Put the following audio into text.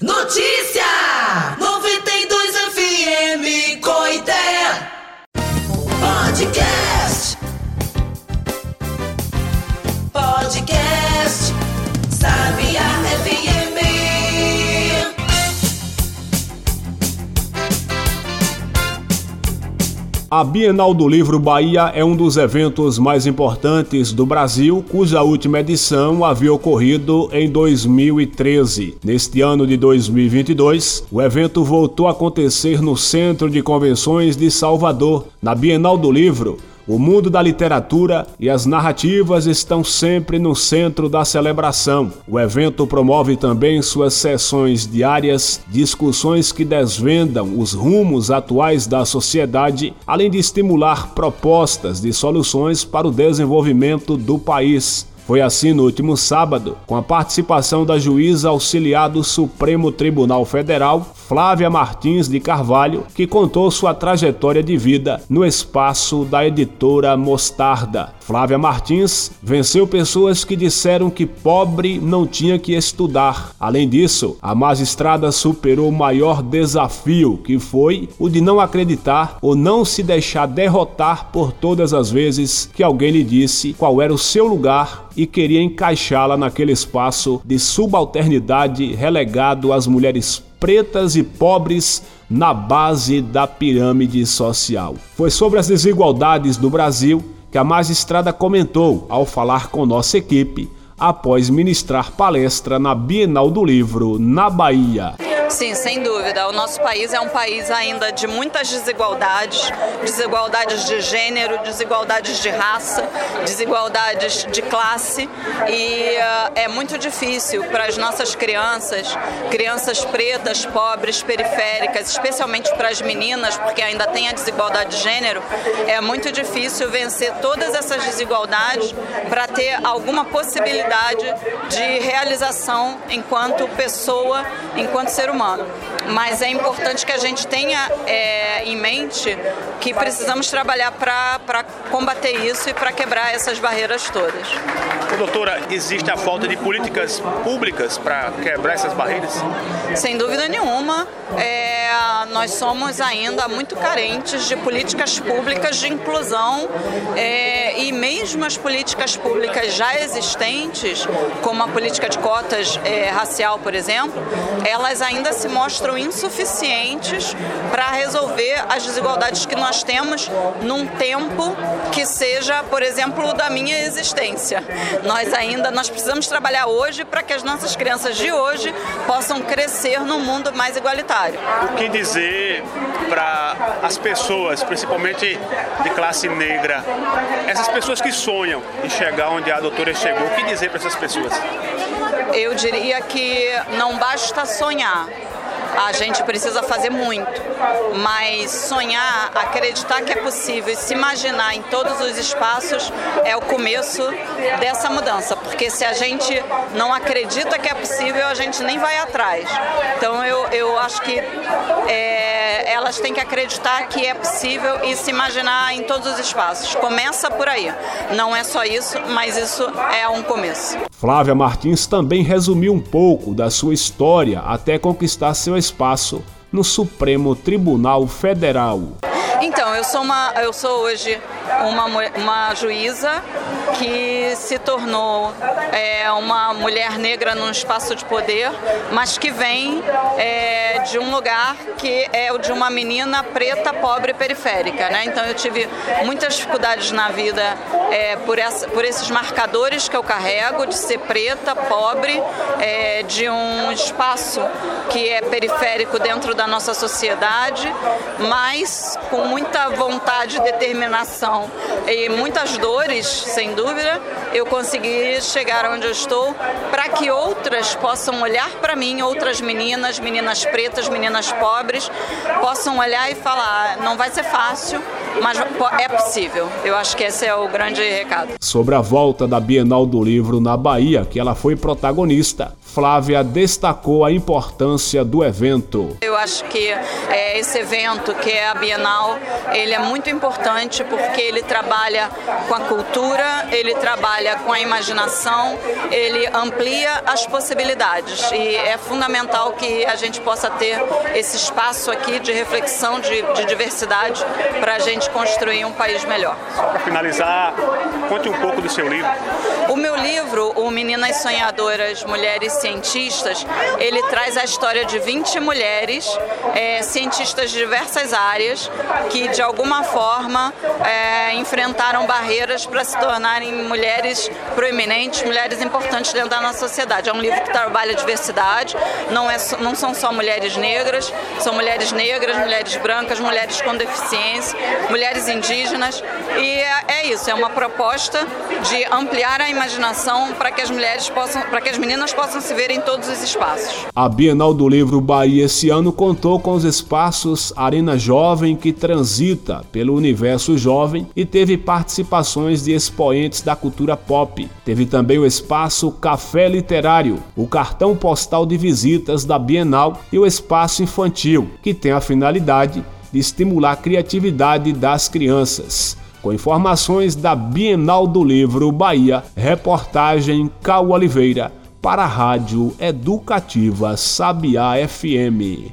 Notícia! A Bienal do Livro Bahia é um dos eventos mais importantes do Brasil, cuja última edição havia ocorrido em 2013. Neste ano de 2022, o evento voltou a acontecer no Centro de Convenções de Salvador. Na Bienal do Livro, o mundo da literatura e as narrativas estão sempre no centro da celebração. O evento promove também suas sessões diárias, discussões que desvendam os rumos atuais da sociedade, além de estimular propostas de soluções para o desenvolvimento do país. Foi assim no último sábado, com a participação da juíza auxiliar do Supremo Tribunal Federal, Flávia Martins de Carvalho, que contou sua trajetória de vida no espaço da editora Mostarda. Flávia Martins venceu pessoas que disseram que pobre não tinha que estudar. Além disso, a magistrada superou o maior desafio, que foi o de não acreditar ou não se deixar derrotar por todas as vezes que alguém lhe disse qual era o seu lugar e queria encaixá-la naquele espaço de subalternidade relegado às mulheres pretas e pobres na base da pirâmide social. Foi sobre as desigualdades do Brasil que a magistrada comentou ao falar com nossa equipe após ministrar palestra na Bienal do Livro na Bahia. Sim, sem dúvida. O nosso país é um país ainda de muitas desigualdades, desigualdades de gênero, desigualdades de raça, desigualdades de classe e uh, é muito difícil para as nossas crianças, crianças pretas, pobres, periféricas, especialmente para as meninas, porque ainda tem a desigualdade de gênero, é muito difícil vencer todas essas desigualdades para ter alguma possibilidade de realização enquanto pessoa, enquanto ser humano Mas é importante que a gente tenha é, em mente que precisamos trabalhar para combater isso e para quebrar essas barreiras todas. Doutora, existe a falta de políticas públicas para quebrar essas barreiras? Sem dúvida nenhuma. É, nós somos ainda muito carentes de políticas públicas de inclusão é, e mesmo as políticas públicas já existentes, como a política de cotas é, racial, por exemplo, elas ainda se mostram insuficientes para resolver as desigualdades que nós temos num tempo que seja, por exemplo, da minha existência. Nós ainda nós precisamos trabalhar hoje para que as nossas crianças de hoje possam crescer num mundo mais igualitário. O que dizer para as pessoas, principalmente de classe negra, essas pessoas que sonham em chegar onde a doutora chegou, o que dizer para essas pessoas? Eu diria que não basta sonhar, a gente precisa fazer muito, mas sonhar, acreditar que é possível e se imaginar em todos os espaços é o começo dessa mudança, porque se a gente não acredita que é possível, a gente nem vai atrás. Então eu, eu acho que é, elas têm que acreditar que é possível e se imaginar em todos os espaços. Começa por aí. Não é só isso, mas isso é um começo. Flávia Martins também resumiu um pouco da sua história até conquistar seu espaço no Supremo Tribunal Federal. Então, eu sou, uma, eu sou hoje uma, uma juíza que se tornou é, uma mulher negra num espaço de poder, mas que vem é, de um lugar que é o de uma menina preta, pobre e periférica. Né? Então eu tive muitas dificuldades na vida é, por, essa, por esses marcadores que eu carrego, de ser preta, pobre, é, de um espaço que é periférico dentro da nossa sociedade, mas com muita vontade, determinação e muitas dores, sem dúvida, eu consegui chegar onde eu estou para que outras possam olhar para mim, outras meninas, meninas pretas, meninas pobres, possam olhar e falar: não vai ser fácil, mas é possível. Eu acho que esse é o grande recado. Sobre a volta da Bienal do Livro na Bahia, que ela foi protagonista, Flávia destacou a importância do evento. Eu acho que é, esse evento, que é a Bienal, ele é muito importante porque ele trabalha com a cultura, ele trabalha com a imaginação, ele amplia as possibilidades e é fundamental que a gente possa ter esse espaço aqui de reflexão, de, de diversidade, para a gente construir um país melhor. Para finalizar, conte um pouco do seu livro. O meu livro, O Meninas Sonhadoras, Mulheres Cientistas, ele traz a história de 20 mulheres, é, cientistas de diversas áreas, que de alguma forma é, enfrentaram barreiras para se tornarem mulheres proeminentes, mulheres importantes dentro da nossa sociedade. É um livro que trabalha a diversidade, não, é, não são só mulheres negras, são mulheres negras, mulheres brancas, mulheres com deficiência, mulheres indígenas, e é, é isso, é uma proposta de ampliar a imaginação para que as mulheres possam, para que as meninas possam se ver em todos os espaços. A Bienal do Livro Bahia esse ano contou com os espaços Arena Jovem que transita pelo universo jovem e teve participações de expoentes da cultura pop. Teve também o espaço Café Literário, o cartão postal de visitas da Bienal e o espaço infantil, que tem a finalidade de estimular a criatividade das crianças. Com informações da Bienal do Livro Bahia, reportagem Cal Oliveira para a Rádio Educativa Sabiá FM.